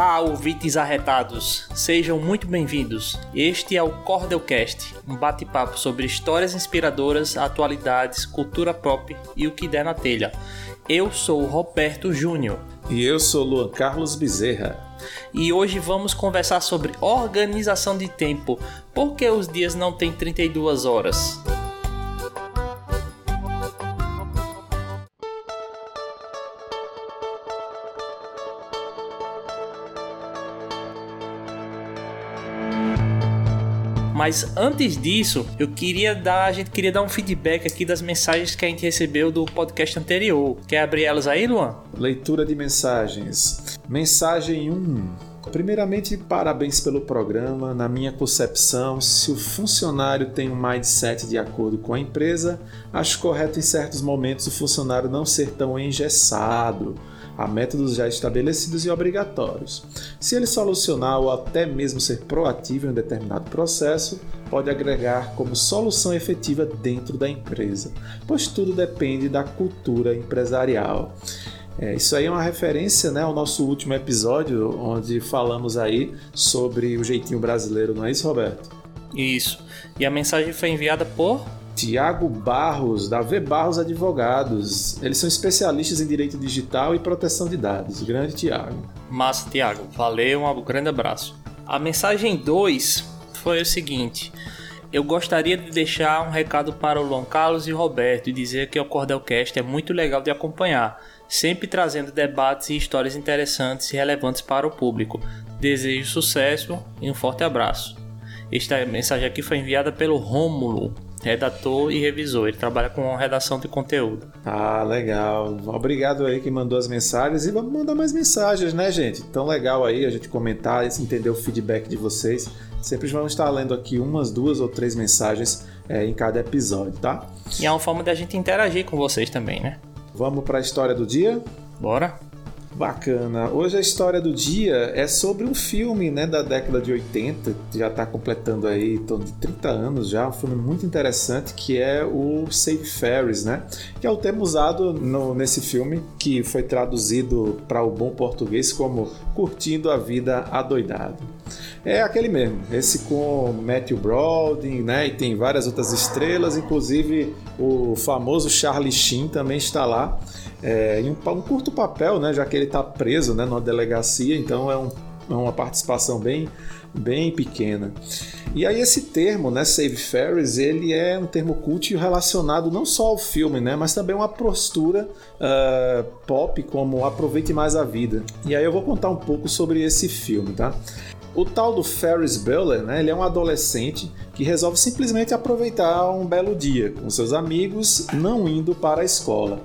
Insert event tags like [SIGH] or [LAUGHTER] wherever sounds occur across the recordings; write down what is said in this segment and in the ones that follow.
Olá, ouvintes arretados! Sejam muito bem-vindos. Este é o Cordelcast, um bate-papo sobre histórias inspiradoras, atualidades, cultura pop e o que der na telha. Eu sou o Roberto Júnior. E eu sou Luan Carlos Bezerra. E hoje vamos conversar sobre organização de tempo. Por que os dias não têm 32 horas? Mas antes disso, eu queria dar, a gente queria dar um feedback aqui das mensagens que a gente recebeu do podcast anterior. Quer abrir elas aí, Luan? Leitura de mensagens. Mensagem 1. Primeiramente, parabéns pelo programa. Na minha concepção, se o funcionário tem um mindset de acordo com a empresa, acho correto em certos momentos o funcionário não ser tão engessado a métodos já estabelecidos e obrigatórios. Se ele solucionar ou até mesmo ser proativo em um determinado processo, pode agregar como solução efetiva dentro da empresa, pois tudo depende da cultura empresarial. É, isso aí é uma referência né, ao nosso último episódio, onde falamos aí sobre o jeitinho brasileiro, não é isso, Roberto? Isso. E a mensagem foi enviada por Tiago Barros, da V Barros Advogados. Eles são especialistas em direito digital e proteção de dados. Grande Tiago. Massa, Tiago. Valeu, um grande abraço. A mensagem 2 foi o seguinte. Eu gostaria de deixar um recado para o Luan Carlos e Roberto e dizer que o Cordelcast é muito legal de acompanhar, sempre trazendo debates e histórias interessantes e relevantes para o público. Desejo sucesso e um forte abraço. Esta mensagem aqui foi enviada pelo Rômulo, redator e revisor. Ele trabalha com redação de conteúdo. Ah, legal. Obrigado aí que mandou as mensagens e vamos mandar mais mensagens, né, gente? Tão legal aí a gente comentar, entender o feedback de vocês. Sempre vamos estar lendo aqui umas, duas ou três mensagens é, em cada episódio, tá? E é uma forma da gente interagir com vocês também, né? Vamos para a história do dia? Bora! Bacana. Hoje a história do dia é sobre um filme né, da década de 80, que já está completando aí em torno de 30 anos já, um filme muito interessante que é o Save Ferris, né? Que é o termo usado no, nesse filme, que foi traduzido para o bom português como Curtindo a Vida Adoidado. É aquele mesmo, esse com Matthew Brodin, né? E tem várias outras estrelas, inclusive o famoso Charlie Sheen também está lá é, em um, um, curto papel, né, já que ele está preso né, numa delegacia, então é, um, é, uma participação bem, bem pequena. E aí esse termo, né, Save Ferris, ele é um termo cult relacionado não só ao filme, né, mas também uma postura uh, pop como aproveite mais a vida. E aí eu vou contar um pouco sobre esse filme, tá? O tal do Ferris Bueller, né, ele é um adolescente que resolve simplesmente aproveitar um belo dia com seus amigos, não indo para a escola.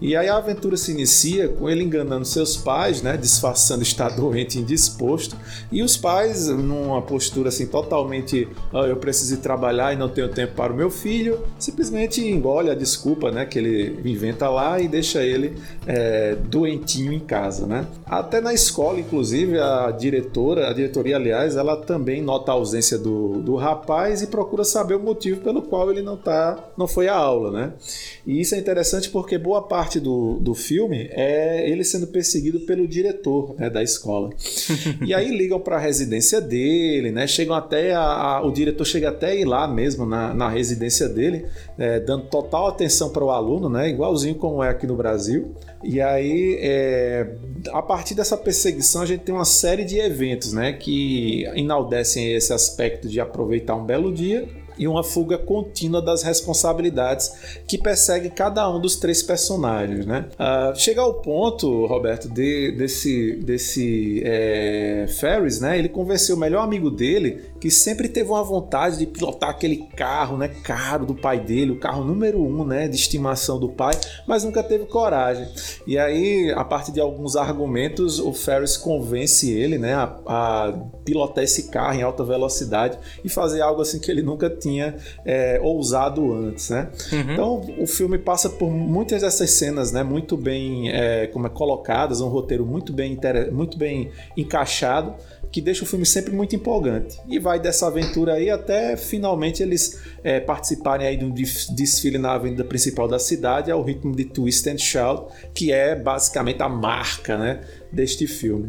E aí a aventura se inicia com ele enganando seus pais, né, disfarçando estar [LAUGHS] doente e indisposto, e os pais numa postura assim totalmente, oh, eu preciso trabalhar e não tenho tempo para o meu filho, simplesmente engole a desculpa, né, que ele inventa lá e deixa ele é, doentinho em casa, né? Até na escola, inclusive, a diretora, a diretoria, aliás, ela também nota a ausência do, do rapaz e procura saber o motivo pelo qual ele não tá, não foi à aula, né? E isso é interessante porque boa parte parte do, do filme é ele sendo perseguido pelo diretor né, da escola. e aí ligam para a residência dele, né? Chegam até a, a, o diretor chega até a ir lá mesmo na, na residência dele, é, dando total atenção para o aluno, né? Igualzinho como é aqui no Brasil. E aí, é, a partir dessa perseguição, a gente tem uma série de eventos, né? Que enaldecem esse aspecto de aproveitar um belo dia e uma fuga contínua das responsabilidades que persegue cada um dos três personagens, né? Uh, chega ao ponto, Roberto, de, desse, desse é, Ferris, né? Ele convenceu o melhor amigo dele que sempre teve uma vontade de pilotar aquele carro, né, caro do pai dele, o carro número um, né, de estimação do pai, mas nunca teve coragem. E aí, a partir de alguns argumentos, o Ferris convence ele, né, a, a pilotar esse carro em alta velocidade e fazer algo assim que ele nunca tinha é, ousado antes, né? Uhum. Então o filme passa por muitas dessas cenas, né? Muito bem é, como é, colocadas, um roteiro muito bem, muito bem encaixado que deixa o filme sempre muito empolgante. E vai dessa aventura aí até finalmente eles é, participarem aí de um desfile na avenida principal da cidade ao ritmo de Twist and Shout, que é basicamente a marca, né, deste filme.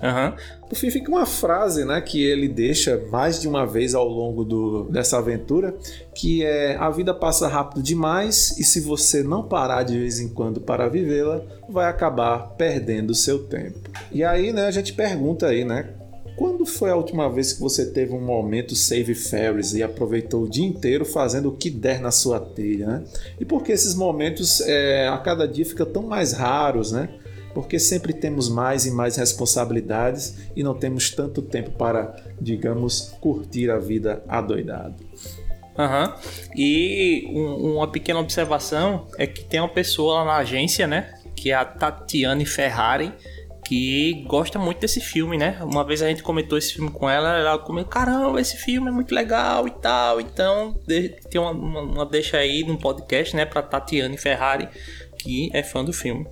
Uhum. Por fim, fica uma frase né, que ele deixa mais de uma vez ao longo do, dessa aventura, que é a vida passa rápido demais e se você não parar de vez em quando para vivê-la, vai acabar perdendo seu tempo. E aí né, a gente pergunta aí, né? Quando foi a última vez que você teve um momento save Ferris e aproveitou o dia inteiro fazendo o que der na sua telha, né? E por que esses momentos é, a cada dia ficam tão mais raros, né? Porque sempre temos mais e mais responsabilidades e não temos tanto tempo para, digamos, curtir a vida adoidado. Uhum. E um, uma pequena observação é que tem uma pessoa lá na agência, né? Que é a Tatiane Ferrari que gosta muito desse filme, né? Uma vez a gente comentou esse filme com ela, ela comentou, caramba, esse filme é muito legal e tal. Então, tem uma, uma, uma deixa aí num podcast, né, pra Tatiane Ferrari, que é fã do filme.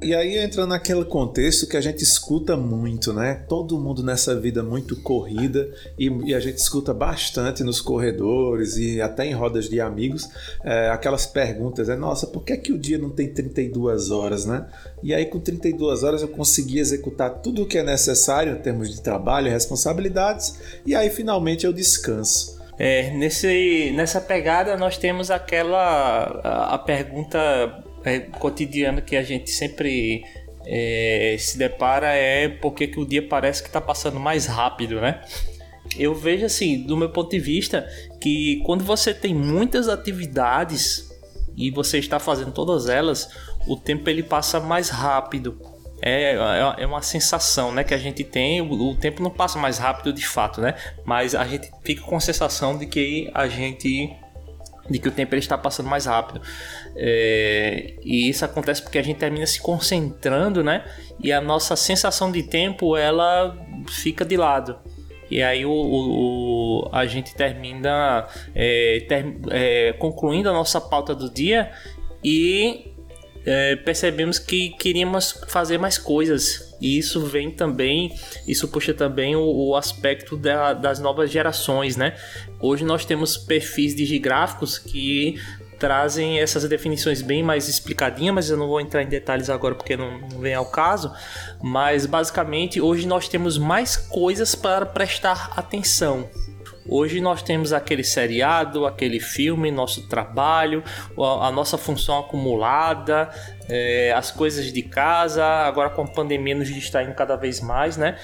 E aí entra naquele contexto que a gente escuta muito, né? Todo mundo nessa vida muito corrida e, e a gente escuta bastante nos corredores e até em rodas de amigos é, aquelas perguntas, é nossa, por que, é que o dia não tem 32 horas, né? E aí com 32 horas eu consegui executar tudo o que é necessário em termos de trabalho e responsabilidades e aí finalmente eu descanso. É, nesse, nessa pegada nós temos aquela a, a pergunta é, cotidiano que a gente sempre é, se depara é porque que o dia parece que está passando mais rápido, né? Eu vejo assim, do meu ponto de vista, que quando você tem muitas atividades e você está fazendo todas elas, o tempo ele passa mais rápido. É, é, é uma sensação né, que a gente tem. O, o tempo não passa mais rápido de fato, né? Mas a gente fica com a sensação de que a gente de que o tempo ele está passando mais rápido. É, e isso acontece porque a gente termina se concentrando, né? E a nossa sensação de tempo ela fica de lado. E aí o, o a gente termina é, ter, é, concluindo a nossa pauta do dia e é, percebemos que queríamos fazer mais coisas e isso vem também, isso puxa também o, o aspecto da, das novas gerações, né? Hoje nós temos perfis digigráficos que trazem essas definições bem mais explicadinhas, mas eu não vou entrar em detalhes agora porque não, não, vem ao caso. Mas basicamente hoje nós temos mais coisas para prestar atenção. Hoje nós temos aquele seriado, aquele filme, nosso trabalho, a nossa função acumulada, é, as coisas de casa, agora com a pandemia nos distraindo cada vez mais, né?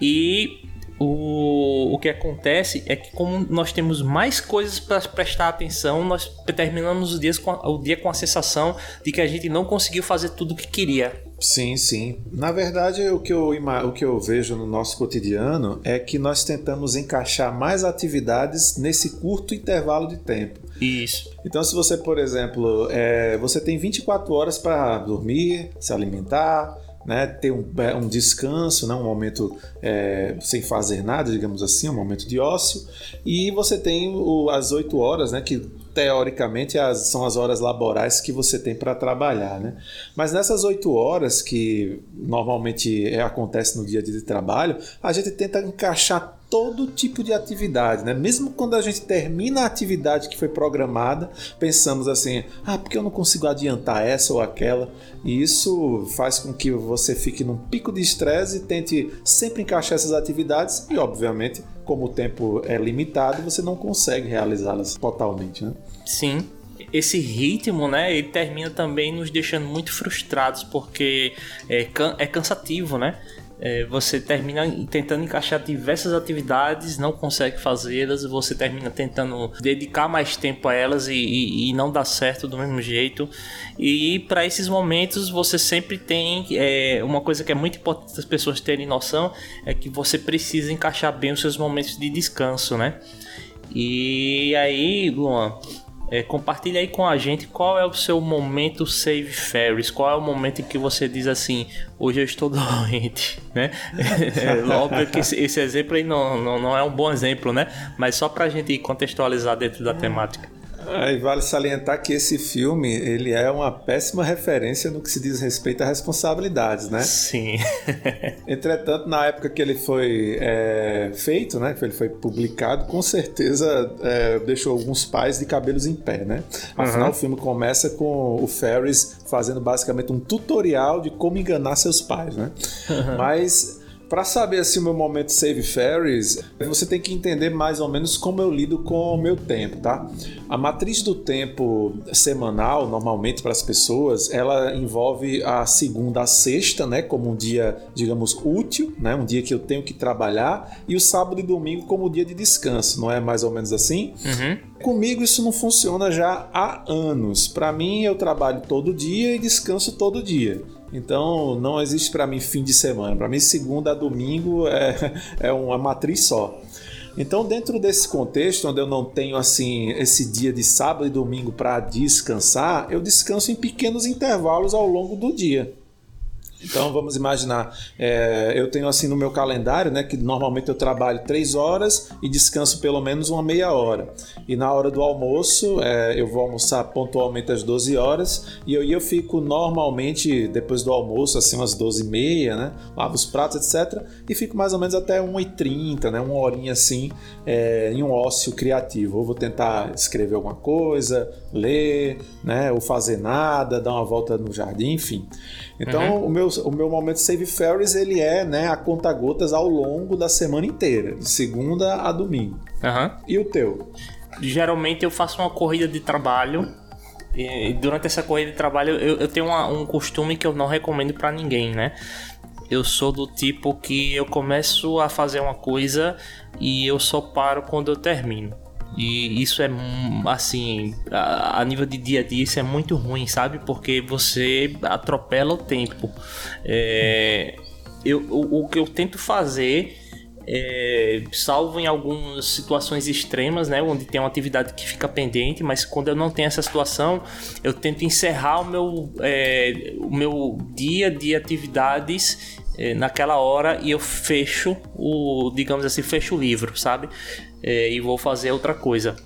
E o, o que acontece é que como nós temos mais coisas para prestar atenção, nós terminamos os dias com a, o dia com a sensação de que a gente não conseguiu fazer tudo o que queria. Sim, sim. Na verdade, o que, eu, o que eu vejo no nosso cotidiano é que nós tentamos encaixar mais atividades nesse curto intervalo de tempo. Isso. Então, se você, por exemplo, é, você tem 24 horas para dormir, se alimentar, né, ter um, é, um descanso, né, um momento é, sem fazer nada, digamos assim, um momento de ócio, e você tem o, as 8 horas, né, que teoricamente as, são as horas laborais que você tem para trabalhar, né? Mas nessas oito horas que normalmente é, acontece no dia dia de trabalho, a gente tenta encaixar todo tipo de atividade, né? Mesmo quando a gente termina a atividade que foi programada, pensamos assim: ah, porque eu não consigo adiantar essa ou aquela? E isso faz com que você fique num pico de estresse e tente sempre encaixar essas atividades e, obviamente, como o tempo é limitado, você não consegue realizá-las totalmente, né? Sim, esse ritmo, né, ele termina também nos deixando muito frustrados porque é, é cansativo, né? É, você termina tentando encaixar diversas atividades, não consegue fazê-las, você termina tentando dedicar mais tempo a elas e, e, e não dá certo do mesmo jeito. E para esses momentos você sempre tem é, uma coisa que é muito importante as pessoas terem noção é que você precisa encaixar bem os seus momentos de descanso, né? E aí, Luan, é, compartilha aí com a gente qual é o seu momento save Ferris, qual é o momento em que você diz assim, hoje eu estou [LAUGHS] doente, né? [LAUGHS] É, óbvio que esse, esse, exemplo aí não, não, não é um bom exemplo, né? Mas só pra gente contextualizar dentro da temática. Aí vale salientar que esse filme ele é uma péssima referência no que se diz respeito a responsabilidades, né? Sim. [LAUGHS] Entretanto, na época que ele foi é, feito, né, que ele foi publicado, com certeza é, deixou alguns pais de cabelos em pé, né? Afinal, uhum. o filme começa com o Ferris fazendo basicamente um tutorial de como enganar seus pais, né? Uhum. Mas para saber assim o meu momento save fairies, você tem que entender mais ou menos como eu lido com o meu tempo, tá? A matriz do tempo semanal, normalmente para as pessoas, ela envolve a segunda a sexta, né, como um dia, digamos, útil, né, um dia que eu tenho que trabalhar, e o sábado e domingo como dia de descanso, não é mais ou menos assim? Uhum. Comigo isso não funciona já há anos. Para mim, eu trabalho todo dia e descanso todo dia. Então não existe para mim fim de semana. Para mim, segunda a domingo [LAUGHS] é, é uma matriz só. Então, dentro desse contexto, onde eu não tenho assim esse dia de sábado e domingo para descansar, eu descanso em pequenos intervalos ao longo do dia. Então vamos imaginar, é, eu tenho assim no meu calendário, né, que normalmente eu trabalho três horas e descanso pelo menos uma meia hora. E na hora do almoço, é, eu vou almoçar pontualmente às 12 horas e eu, eu fico normalmente depois do almoço, assim umas 12 e meia, né, lavo os pratos, etc. E fico mais ou menos até 1h30, né, uma horinha assim, é, em um ócio criativo. Ou vou tentar escrever alguma coisa, ler, né, ou fazer nada, dar uma volta no jardim, enfim. Então, uhum. o, meu, o meu momento Save Ferries, ele é né, a conta-gotas ao longo da semana inteira, de segunda a domingo. Uhum. E o teu? Geralmente eu faço uma corrida de trabalho e durante essa corrida de trabalho eu, eu tenho uma, um costume que eu não recomendo para ninguém, né? Eu sou do tipo que eu começo a fazer uma coisa e eu só paro quando eu termino. E isso é assim, a, nível de dia a dia, isso é muito ruim, sabe? Porque você atropela o tempo. É, eu, o, o que eu tento fazer é, salvo em algumas situações extremas, né, onde tem uma atividade que fica pendente, mas quando eu não tenho essa situação, eu tento encerrar o meu, é, o meu dia de atividades é, naquela hora e eu fecho o, digamos assim, fecho o livro, sabe? É, e vou fazer outra coisa.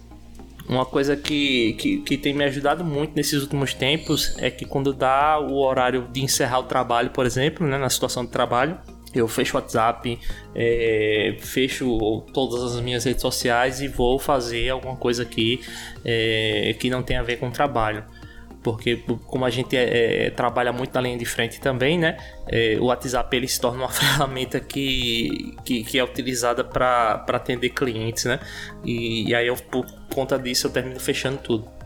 Uma coisa que, que, que, tem me ajudado muito nesses últimos tempos é que quando dá o horário de encerrar o trabalho, por exemplo, né, na situação de trabalho, eu fecho o WhatsApp, é, fecho todas as minhas redes sociais e vou fazer alguma coisa aqui é, que não tem a ver com o trabalho porque como a gente é, é, trabalha muito na linha de frente também, né? É, o WhatsApp ele se torna uma [LAUGHS] ferramenta que, que, que é utilizada para atender clientes, né? E, e aí eu, por conta disso eu termino fechando tudo.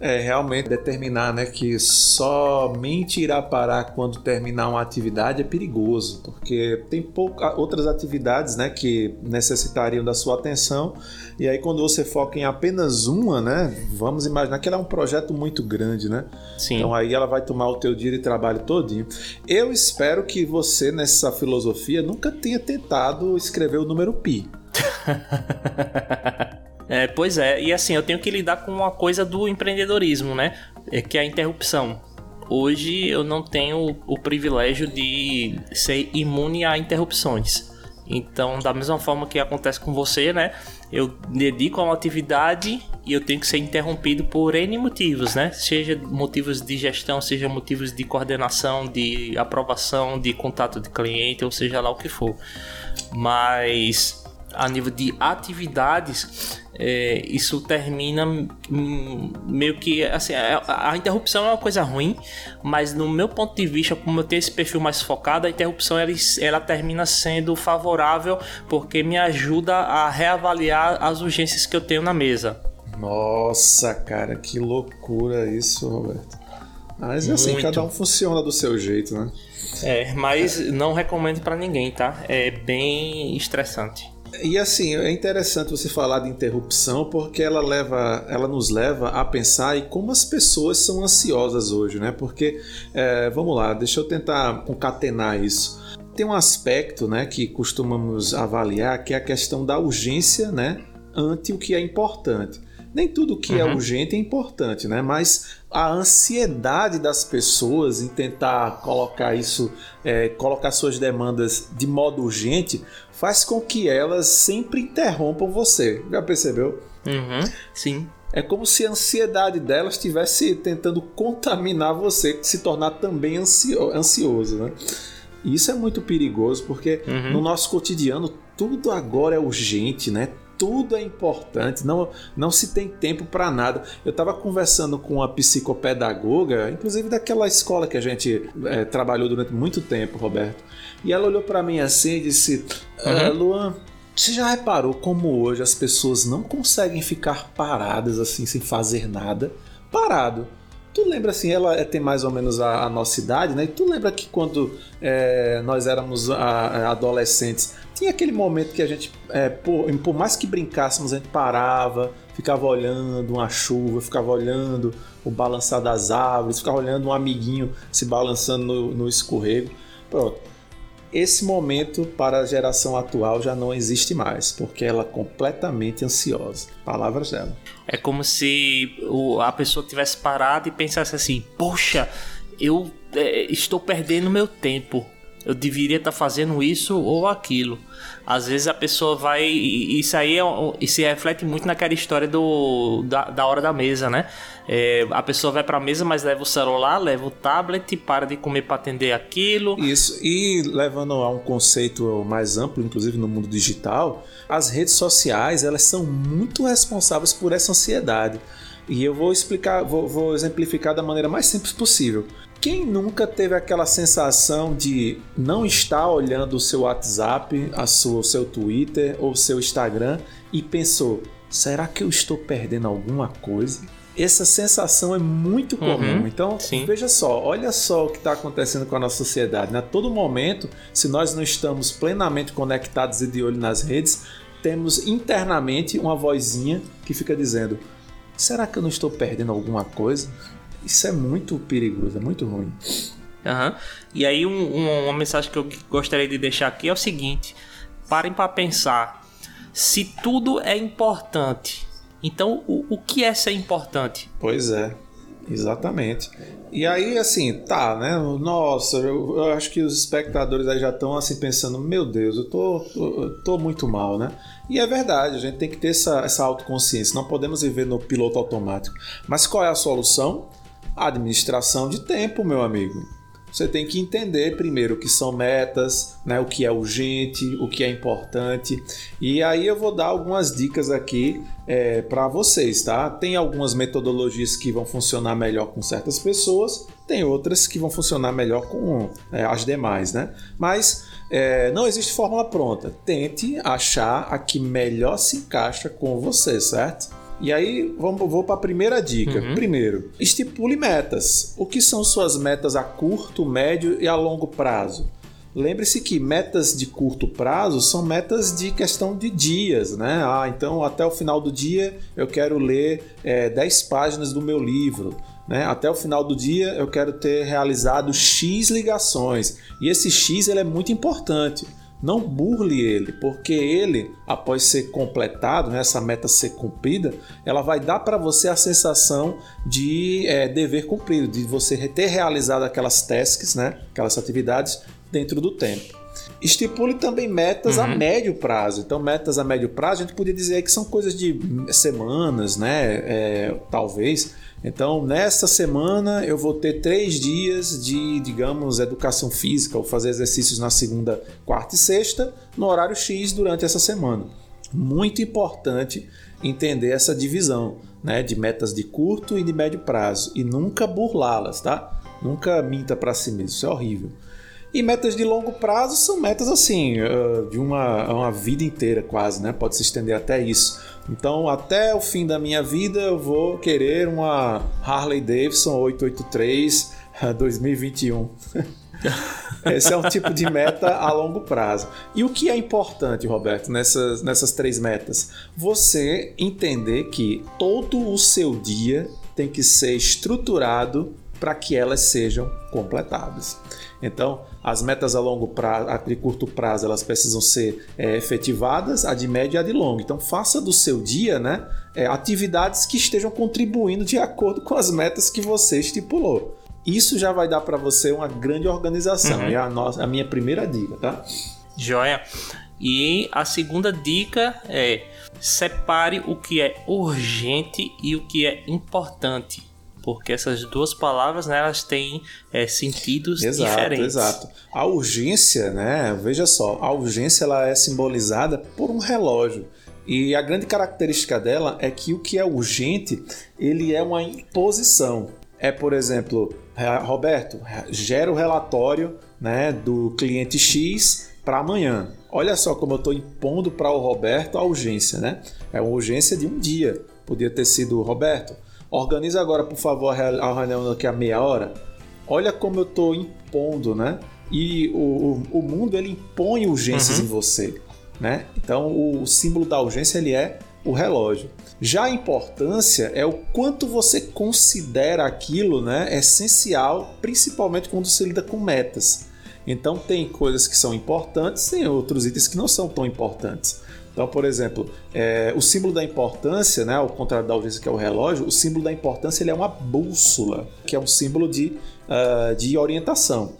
É, realmente determinar né, que somente irá parar quando terminar uma atividade é perigoso, porque tem pouca, outras atividades né, que necessitariam da sua atenção, e aí quando você foca em apenas uma, né, vamos imaginar que ela é um projeto muito grande, né? Sim. Então aí ela vai tomar o teu dia de trabalho todinho. Eu espero que você, nessa filosofia, nunca tenha tentado escrever o número pi. [LAUGHS] É, pois é, e assim, eu tenho que lidar com uma coisa do empreendedorismo, né? É que é a interrupção. Hoje eu não tenho o privilégio de ser imune a interrupções. Então, da mesma forma que acontece com você, né? Eu dedico a uma atividade e eu tenho que ser interrompido por N motivos, né? Seja motivos de gestão, seja motivos de coordenação, de aprovação, de contato de cliente, ou seja lá o que for. Mas a nível de atividades, é, isso termina meio que assim a, a, interrupção é uma coisa ruim mas no meu ponto de vista como eu tenho esse perfil mais focado a interrupção ela, ela termina sendo favorável porque me ajuda a reavaliar as urgências que eu tenho na mesa. Nossa cara que loucura isso Roberto. Mas assim Muito. cada um funciona do seu jeito né? É mas não recomendo para ninguém tá? É bem estressante e assim, é interessante você falar de interrupção porque ela leva, ela nos leva a pensar em como as pessoas são ansiosas hoje, né? Porque, é, vamos lá, deixa eu tentar concatenar isso. Tem um aspecto, né, que costumamos avaliar, que é a questão da urgência, né, ante o que é importante. Nem tudo que é uhum. é urgente é importante, né? Mas a ansiedade das pessoas em tentar colocar isso, é, colocar suas demandas de modo urgente, faz com que elas sempre interrompam você. Já percebeu? Uhum, sim. é como se a ansiedade dela estivesse tentando contaminar você, se tornar também ansioso, né? E isso é muito perigoso porque uhum. no nosso cotidiano tudo agora é urgente, né? Tudo é importante, não, não se tem tempo para nada. Eu estava conversando com uma psicopedagoga, inclusive daquela escola que a gente é, trabalhou durante muito tempo, Roberto, e ela olhou para mim assim e disse: uhum. Luan, você já reparou como hoje as pessoas não conseguem ficar paradas assim sem fazer nada? Parado. Tu lembra assim, ela é, tem mais ou menos a, a nossa idade, né? E tu lembra que quando é, nós éramos a adolescentes, tinha aquele momento que a gente, é, por, por, mais que brincássemos, a gente parava, ficava olhando uma chuva, ficava olhando o balançar das árvores, ficava olhando um amiguinho se balançando no, no escorrego. Pronto esse momento para a geração atual já não existe mais, porque ela é completamente ansiosa. Palavras dela. É como se a pessoa tivesse parado e pensasse assim: Poxa, eu é, estou perdendo meu tempo. Eu deveria estar fazendo isso ou aquilo. Às vezes a pessoa vai. Isso aí é, se reflete muito naquela história do, da, da hora da mesa, né? É, a pessoa vai para a mesa, mas leva o celular, leva o tablet, para de comer para atender aquilo. Isso, e levando a um conceito mais amplo, inclusive no mundo digital, as redes sociais elas são muito responsáveis por essa ansiedade. E eu vou explicar, vou, vou exemplificar da maneira mais simples possível. Quem nunca teve aquela sensação de não estar olhando o seu WhatsApp, a sua, o seu Twitter ou o seu Instagram e pensou: será que eu estou perdendo alguma coisa? essa sensação é muito comum. Uhum, então, sim. veja só, olha só o que está acontecendo com a nossa sociedade. Né? A todo momento, se nós não estamos plenamente conectados e de olho nas redes, temos internamente uma vozinha que fica dizendo: será que eu não estou perdendo alguma coisa? Isso é muito perigoso, é muito ruim. Uhum. E aí, um, um, uma mensagem que eu gostaria de deixar aqui é o seguinte: parem para pensar. Se tudo é importante, então, o, o que é ser importante? Pois é, exatamente. E aí, assim, tá, né? Nossa, eu, eu, acho que os espectadores aí já estão assim pensando: meu Deus, eu tô, eu tô muito mal, né? E é verdade, a gente tem que ter essa, essa autoconsciência, não podemos viver no piloto automático. Mas qual é a solução? Administração de tempo, meu amigo você tem que entender primeiro o que são metas, né, o que é urgente, o que é importante. E aí eu vou dar algumas dicas aqui é, para vocês, tá? Tem algumas metodologias que vão funcionar melhor com certas pessoas, tem outras que vão funcionar melhor com é, as demais, né? Mas é, não existe fórmula pronta. Tente achar a que melhor se encaixa com você, certo? E aí vamos, vou para a primeira dica. Uhum. Primeiro, estipule metas. O que são suas metas a curto, médio e a longo prazo? Lembre-se que metas de curto prazo são metas de questão de dias, né? Ah, então até o final do dia eu quero ler é, 10 páginas do meu livro. Né? Até o final do dia eu quero ter realizado X ligações. E esse X ele é muito importante. Não burle ele, porque ele, após ser completado, né, essa meta ser cumprida, ela vai dar para você a sensação de é, dever cumprido, de você ter realizado aquelas tasks, né, aquelas atividades dentro do tempo. Estipule também metas uhum. a médio prazo. Então, metas a médio prazo, a gente podia dizer que são coisas de semanas, né? É, talvez. Então, nesta semana eu vou ter três dias de, digamos, educação física, ou fazer exercícios na segunda, quarta e sexta, no horário X durante essa semana. Muito importante entender essa divisão né, de metas de curto e de médio prazo e nunca burlá-las, tá? Nunca minta para si mesmo, isso é horrível. E metas de longo prazo são metas assim, de uma, uma vida inteira quase, né? Pode se estender até isso então, até o fim da minha vida, eu vou querer uma Harley Davidson 883 2021. [LAUGHS] Esse é um tipo de meta a longo prazo. E o que é importante, Roberto, nessas, nessas três metas? Você entender que todo o seu dia tem que ser estruturado para que elas sejam completadas. Então, as metas a longo prazo, a de curto prazo, elas precisam ser é, efetivadas, a de médio e a de longo. Então, faça do seu dia, né, é, atividades que estejam contribuindo de acordo com as metas que você estipulou. Isso já vai dar para você uma grande organização. Uhum. É a, nossa, a minha primeira dica, tá? Joia. E a segunda dica é separe o que é urgente e o que é importante. Porque essas duas palavras, né, elas têm é, sentidos exato, diferentes. Exato. A urgência, né? Veja só, a urgência ela é simbolizada por um relógio. E a grande característica dela é que o que é urgente, ele é uma imposição. É, por exemplo, Roberto, gera o relatório né, do cliente X para amanhã. Olha só como eu estou impondo para o Roberto a urgência, né? É uma urgência de um dia. Podia ter sido, Roberto, organiza agora, por favor, a reunião daqui a meia hora. Olha como eu estou impondo, né? E o, o, o, mundo ele impõe urgências uhum. em você, né? Então o, o símbolo da urgência ele é o relógio. Já a importância é o quanto você considera aquilo né, essencial, principalmente quando se lida com metas. Então tem coisas que são importantes, tem outros itens que não são tão importantes. Então, por exemplo, é, o símbolo da importância, né, ao contrário da urgência que é o relógio, o símbolo da importância ele é uma bússola, que é um símbolo de, uh, de orientação.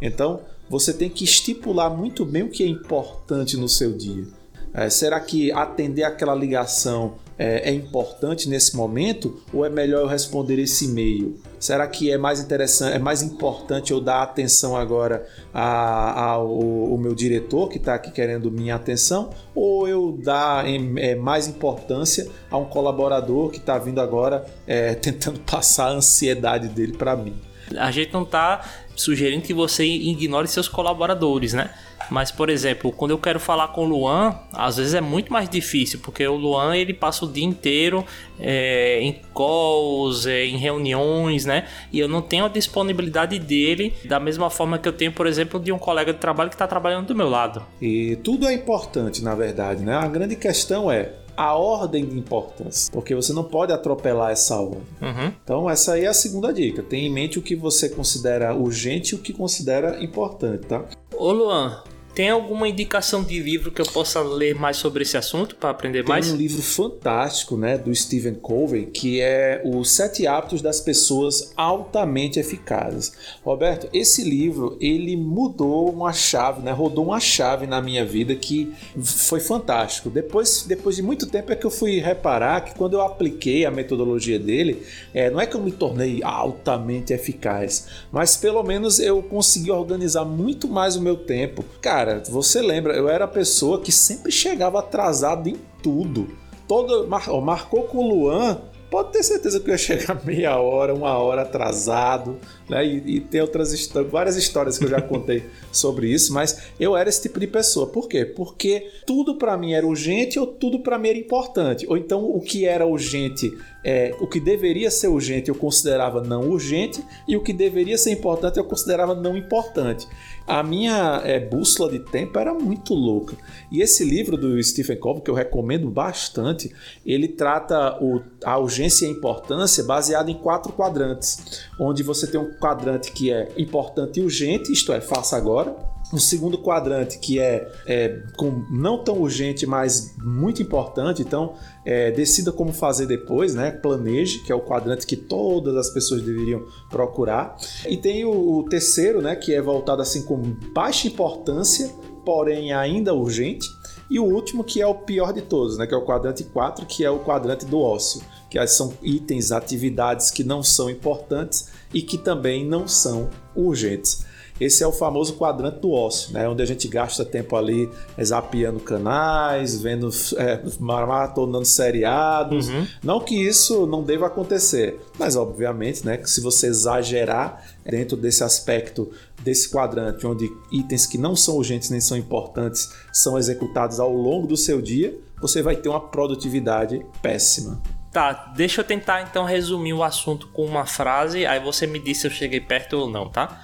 Então, você tem que estipular muito bem o que é importante no seu dia. É, será que atender aquela ligação é, é, importante nesse momento ou é melhor eu responder esse e-mail? Será que é mais interessante, é mais importante eu dar atenção agora ao, meu diretor que está aqui querendo minha atenção ou eu dar é, mais importância a um colaborador que está vindo agora é, [LAUGHS] tentando passar a ansiedade dele para mim? A gente não está sugerindo que você ignore seus colaboradores, né? Mas, por exemplo, quando eu quero falar com o Luan, às vezes é muito mais difícil, porque o Luan ele passa o dia inteiro é, em calls, é, em reuniões, né? E eu não tenho a disponibilidade dele da mesma forma que eu tenho, por exemplo, de um colega de trabalho que está trabalhando do meu lado. E tudo é importante, na verdade, né? A grande questão é a ordem de importância, porque você não pode atropelar essa ordem. Uhum. Então, essa aí é a segunda dica. Tenha em mente o que você considera urgente e o que considera importante, tá? Ô Luan, tem alguma indicação de livro que eu possa ler mais sobre esse assunto para aprender Tem mais? Tem um livro fantástico, né, do Stephen Covey, que é Os Sete Hábitos das Pessoas Altamente Eficazes. Roberto, esse livro ele mudou uma chave, né, rodou uma chave na minha vida que foi fantástico. Depois, depois de muito tempo é que eu fui reparar que quando eu apliquei a metodologia dele, é, não é que eu me tornei altamente eficaz, mas pelo menos eu consegui organizar muito mais o meu tempo. Cara cara, você lembra, eu era a pessoa que sempre chegava atrasado em tudo. Todo, mar, marcou com o Luan, pode ter certeza que eu ia chegar [LAUGHS] meia hora, uma hora atrasado, né? E, e tem outras histórias, várias histórias que eu já contei [LAUGHS] sobre isso, mas eu era esse tipo de pessoa. Por quê? Porque tudo para mim era urgente ou tudo para mim era importante. Ou então o que era urgente é, o que deveria ser urgente eu considerava não urgente e o que deveria ser importante eu considerava não importante. A minha é, bússola de tempo era muito louca. E esse livro do Stephen Covey, que eu recomendo bastante, ele trata o, a urgência e a importância baseado em quatro quadrantes, onde você tem um quadrante que é importante e urgente, isto é, faça agora um segundo quadrante que é, é com, não tão urgente, mas muito importante. Então, é, decida como fazer depois, né? Planeje, que é o quadrante que todas as pessoas deveriam procurar. E tem o, o terceiro, né? Que é voltado assim com baixa importância, porém ainda urgente. E o último, que é o pior de todos, né? Que é o quadrante 4, que é o quadrante do ócio. Que são itens, atividades que não são importantes e que também não são urgentes. Esse é o famoso quadrante do ócio, né? onde a gente gasta tempo ali zapeando canais, vendo, é, maratonando seriados. Uhum. Não que isso não deva acontecer, mas obviamente, né, que se você exagerar dentro desse aspecto desse quadrante, onde itens que não são urgentes nem são importantes são executados ao longo do seu dia, você vai ter uma produtividade péssima. Tá, deixa eu tentar então resumir o assunto com uma frase, aí você me diz se eu cheguei perto ou não, tá?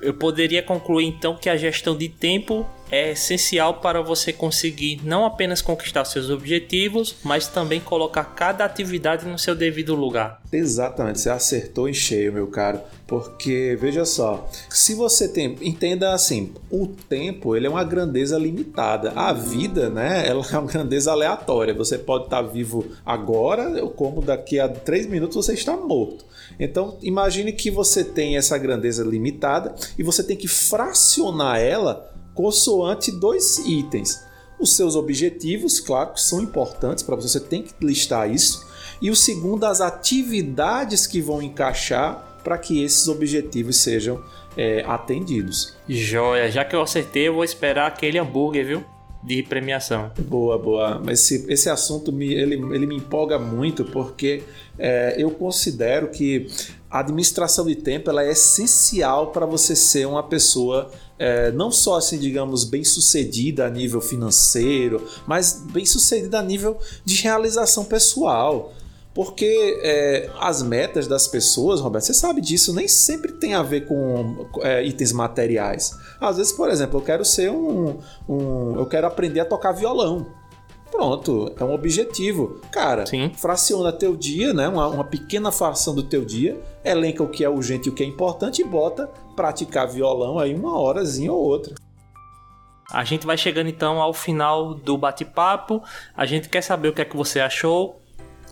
Eu poderia concluir então que a gestão de tempo é essencial para você conseguir não apenas conquistar seus objetivos, mas também colocar cada atividade no seu devido lugar. Exatamente, você acertou em cheio, meu caro. Porque veja só, se você tem, entenda assim, o tempo ele é uma grandeza limitada. A vida, né, ela é uma grandeza aleatória. Você pode estar vivo agora, como daqui a três minutos você está morto. Então, imagine que você tem essa grandeza limitada e você tem que fracionar ela consoante dois itens. os seus objetivos, claro que são importantes para você, você tem que listar isso. E o segundo, as atividades que vão encaixar para que esses objetivos sejam é, atendidos. Joia, já que eu acertei, eu vou esperar aquele hambúrguer, viu? De premiação. Boa, boa. Mas esse, esse assunto me, ele, ele me empolga muito porque é, eu considero que a administração de tempo ela é essencial para você ser uma pessoa é, não só assim, digamos, bem sucedida a nível financeiro, mas bem sucedida a nível de realização pessoal. Porque é, as metas das pessoas, Roberto, você sabe disso, nem sempre tem a ver com é, itens materiais. Às vezes, por exemplo, eu quero ser um, um. Eu quero aprender a tocar violão. Pronto, é um objetivo. Cara, Sim. fraciona teu dia, né? Uma, uma, pequena fração do teu dia, elenca o que é urgente e o que é importante e bota praticar violão aí uma horazinha ou outra. A gente vai chegando então ao final do bate-papo. A gente quer saber o que é que você achou.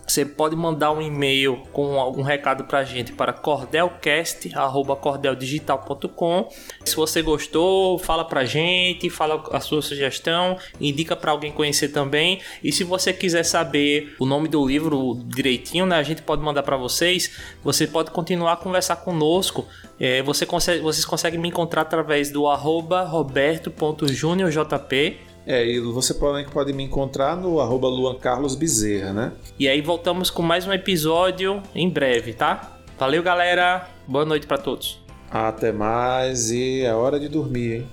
Você pode mandar um e-mail com algum recado pra gente para cordelcast@cordeldigital.com. Se você gostou, fala pra gente, fala a sua sugestão, indica para alguém conhecer também. E se você quiser saber o nome do livro direitinho, né, a gente pode mandar para vocês. Você pode continuar a conversar conosco. É, você consegue, vocês conseguem me encontrar através do arroba roberto.juniorjp é, e você provavelmente pode me encontrar no arroba né? E aí voltamos com mais um episódio em breve, tá? Valeu, galera. Boa noite para todos. Até mais e é hora de dormir, hein?